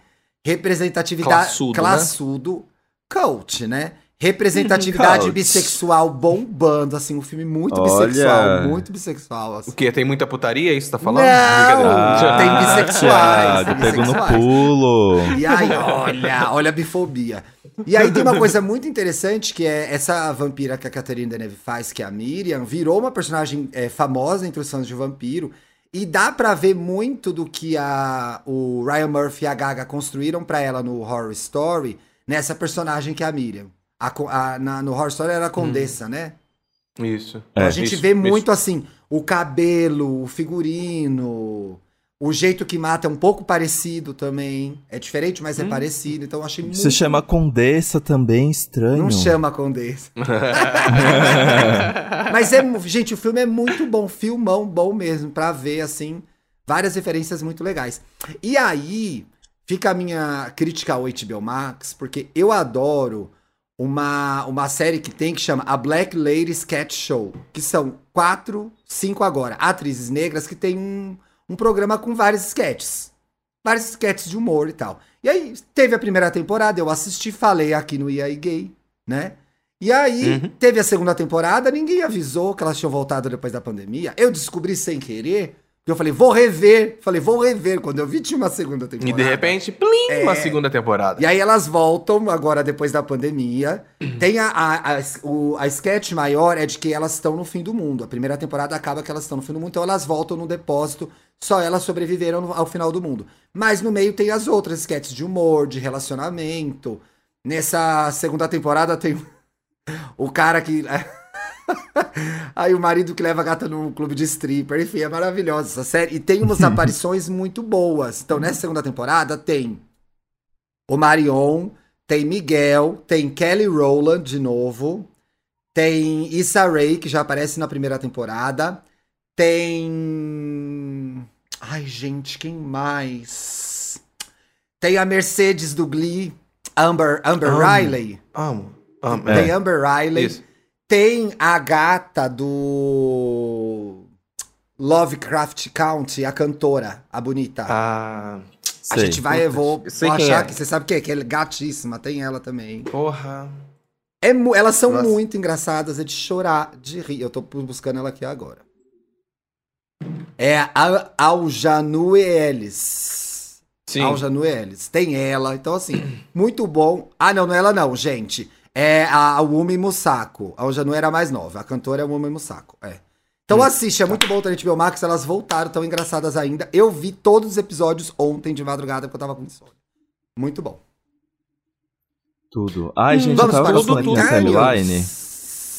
representatividade... Classudo, né? classudo, cult, né? Representatividade bissexual bombando, assim, um filme muito Olha. bissexual, muito bissexual, assim. O quê? Tem muita putaria? É isso que você tá falando? Não! Brincadeira. tem bissexuais, tem pegou no bissexuais. pulo. E aí, olha, olha a bifobia. E aí tem uma coisa muito interessante, que é essa vampira que a Catherine Deneuve faz, que é a Miriam, virou uma personagem é, famosa entre os fãs de vampiro. E dá pra ver muito do que a, o Ryan Murphy e a Gaga construíram pra ela no Horror Story, nessa personagem que é a Miriam. A a- na- no Horror Story era a Condessa, né? Isso. Então É. a gente Isso, vê isso. muito assim, o cabelo, o figurino, o jeito que mata é um pouco parecido também. É diferente, mas é parecido. Então eu achei muito. Se chama Condessa também, estranho. Não chama Condessa. mas é, gente, o filme é muito bom, filmão bom mesmo, pra ver assim, várias referências muito legais. E aí fica a minha crítica ao HBO Max, porque eu adoro uma, uma série que tem que chama A Black Lady Sketch Show, que são quatro, cinco agora, atrizes negras que tem um, um programa com vários sketches. Vários sketches de humor e tal. E aí, teve a primeira temporada, eu assisti, falei aqui no EA Gay, né? E aí, Uhum. teve a segunda temporada, ninguém avisou que elas tinham voltado depois da pandemia. Eu descobri sem querer, eu falei, vou rever. Falei, vou rever. Quando eu vi, tinha uma segunda E temporada. de repente, plim, É. uma segunda temporada. E aí elas voltam agora depois da pandemia. Tem a, a, a, o, a sketch maior é de que elas estão no fim do mundo. A primeira temporada acaba que elas estão no fim do mundo, então elas voltam no depósito. Só elas sobreviveram ao final do mundo. Mas no meio tem as outras sketches de humor, de relacionamento. Nessa segunda temporada tem o cara que. Aí o marido que leva a gata no clube de stripper. Enfim, é maravilhosa essa série. E tem umas aparições muito boas. Então, nessa segunda temporada, tem o Marion, tem Miguel, tem Kelly Rowland de novo, tem Issa Rae, que já aparece na primeira temporada, tem. Ai, gente, quem mais? Tem a Mercedes do Glee, Amber, Amber Amo. Riley. Amo. Amo. Tem É. Amber Riley. Isso. Tem a gata do Lovecraft County, a cantora, a bonita. Ah, a Sei. gente vai, eu vou, vou achar é. que você sabe quem é, que é gatíssima, tem ela também. porra. É, elas são Nossa. muito engraçadas, é de chorar, de rir. Eu tô buscando ela aqui agora. É a Aljanu Ellis. Sim. Aljanu Ellis. Tem ela, então assim, muito bom. Ah, não, não é ela não, gente. É a Wumi Musako. A Aljanu era a mais nova, a cantora é a Wumi Musako, é. Então assiste, é muito bom, tá na HBO Max, elas voltaram, tão engraçadas ainda. Eu vi todos os episódios ontem de madrugada, porque eu tava com insônia. Muito bom. Tudo. Ai, gente, Vamos eu tava para na comentários. timeline.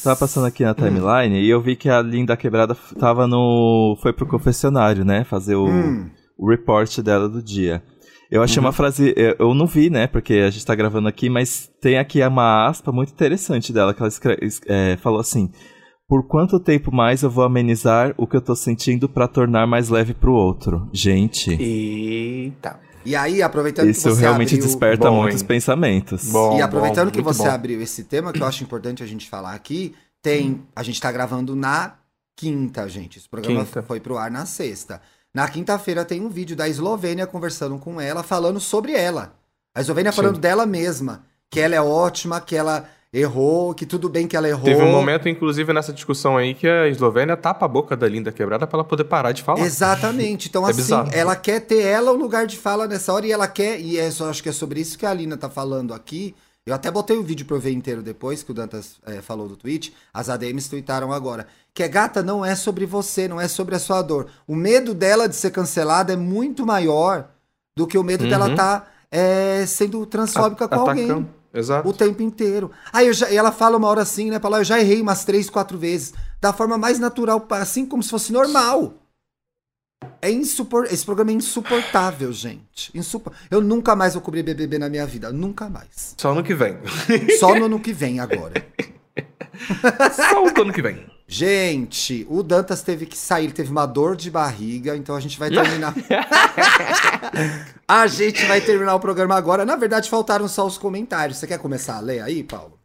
Tava passando aqui na timeline e eu vi que a Linda Quebrada tava no. Foi pro confessionário, né? Fazer o, Hum. o report dela do dia. Eu achei uma frase. Eu, não vi, né? Porque a gente tá gravando aqui, mas tem aqui uma aspa muito interessante dela, que ela é, falou assim. Por quanto tempo mais eu vou amenizar o que eu tô sentindo pra tornar mais leve pro outro? Gente, Eita. E aí, aproveitando que isso você realmente abriu... desperta Bom, muitos hein? pensamentos. Bom. E aproveitando que muito você bom. abriu esse tema, que eu acho importante a gente falar aqui, tem. A gente tá gravando na quinta, gente. Esse programa Quinta. foi pro ar na sexta. Na quinta-feira tem um vídeo da Eslovênia conversando com ela, falando sobre ela. A Eslovênia Sim. falando dela mesma. Que ela é ótima, que ela errou, que tudo bem que ela errou. Teve um momento, inclusive, nessa discussão aí, que a Eslovênia tapa a boca da Linda Quebrada pra ela poder parar de falar. Exatamente. Então, É assim, bizarro. ela quer ter ela o lugar de fala nessa hora e ela quer, e é, só, acho que é sobre isso que a Alina tá falando aqui. Eu até botei o vídeo pra eu ver inteiro depois, que o Dantas é, falou do tweet. As ADMs tweetaram agora. Que é gata não é sobre você, não é sobre a sua dor. O medo dela de ser cancelada é muito maior do que o medo Uhum. dela tá é, sendo transfóbica com alguém. Exato. o tempo inteiro. Aí já, e ela fala uma hora assim, né? Pra lá, eu já errei umas três, quatro vezes. Da forma mais natural, assim como se fosse normal. É insupor... Esse programa é insuportável, gente. Insupor... Eu nunca mais vou cobrir BBB na minha vida. Nunca mais. Só ano que vem. Só no ano que vem agora. Só o ano que vem. Gente, o Dantas teve que sair, ele teve uma dor de barriga, então a gente vai terminar. a gente vai terminar o programa agora. Na verdade, faltaram só os comentários. Você quer começar a ler aí, Paulo?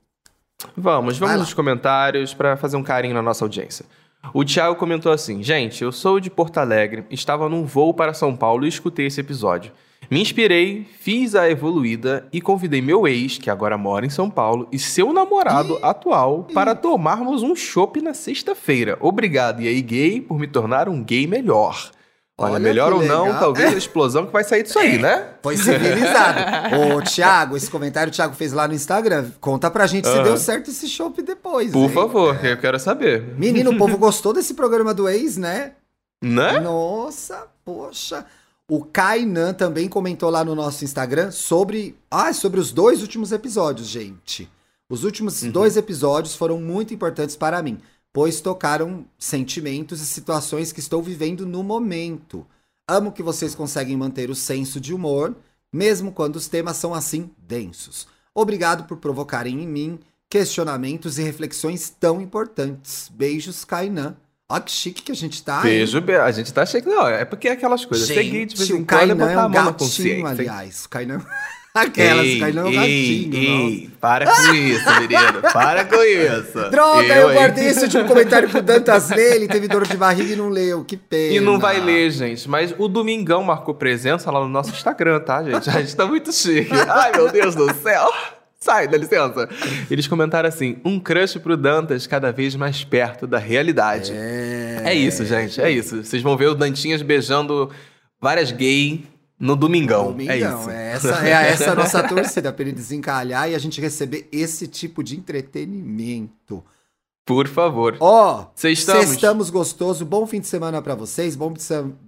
Vamos, vamos nos comentários pra fazer um carinho na nossa audiência. O Thiago comentou assim: Gente, eu sou de Porto Alegre, estava num voo para São Paulo e escutei esse episódio. Me inspirei, fiz a evoluída e convidei meu ex, que agora mora em São Paulo, e seu namorado atual para tomarmos um chopp na sexta-feira. Obrigado, e aí, gay, por me tornar um gay melhor. Olha, Olha melhor ou não, legal. talvez a explosão que vai sair disso aí, né? Foi civilizado. Ô, Thiago, esse comentário o Thiago fez lá no Instagram. Conta pra gente se Aham. deu certo esse chopp depois. Por hein? favor, eu quero saber. Menino, o povo gostou desse programa do ex, né? Né? Nossa, poxa. O Kainan também comentou lá no nosso Instagram sobre. Ah, sobre os dois últimos episódios, gente. Os últimos Uhum. dois episódios foram muito importantes para mim, pois tocaram sentimentos e situações que estou vivendo no momento. Amo que vocês conseguem manter o senso de humor, mesmo quando os temas são assim densos. Obrigado por provocarem em mim questionamentos e reflexões tão importantes. Beijos, Kainan. Ó, que chique que a gente tá. hein? Beijo, be- a gente tá chegando. Não, é porque é aquelas coisas. Ser gay de vez Gente, em quando é botar é a mão na consciência. aliás. O Kainan... Aquelas, o Kainan é um gatinho. ei, para com isso, menino. Para com isso. Droga, eu, hein? guardei esse último comentário pro Dantas ler, ele teve dor de barriga e não leu, que pena. E não vai ler, gente. Mas o Domingão marcou presença lá no nosso Instagram, tá, gente? A gente tá muito chique. Ai, meu Deus do céu. Sai, dá licença. Eles comentaram assim: um crush pro Dantas cada vez mais perto da realidade. É... É isso, gente. É isso. Vocês vão ver o Dantinhas beijando várias gay no Domingão. Domingão, é isso. é essa, é essa a nossa torcida, pra ele desencalhar e a gente receber esse tipo de entretenimento. Por favor. Ó, Sextamos. sextamos gostoso, bom fim de semana pra vocês, bom,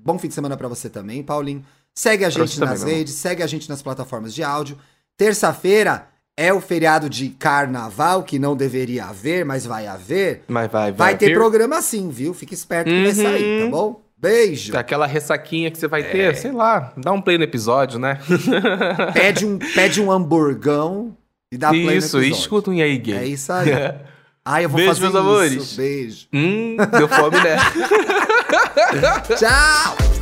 bom fim de semana pra você também, Paulinho. Segue a gente também, nas amor. redes, segue a gente nas plataformas de áudio. Terça-feira é o feriado de carnaval, que não deveria haver, mas vai haver. Mas vai, vai. Vai ter vir. programa sim, viu? Fique esperto que vai Uhum. sair, tá bom? Beijo. Aquela ressaquinha que você vai É. ter, sei lá, dá um play no episódio, né? Pede um, pede um hamburgão e dá play no isso, episódio. escuta um e aí, gay. É isso aí. Ai, eu vou Beijo, fazer meus isso. amores. Beijo. Hum, deu fome, né? Tchau!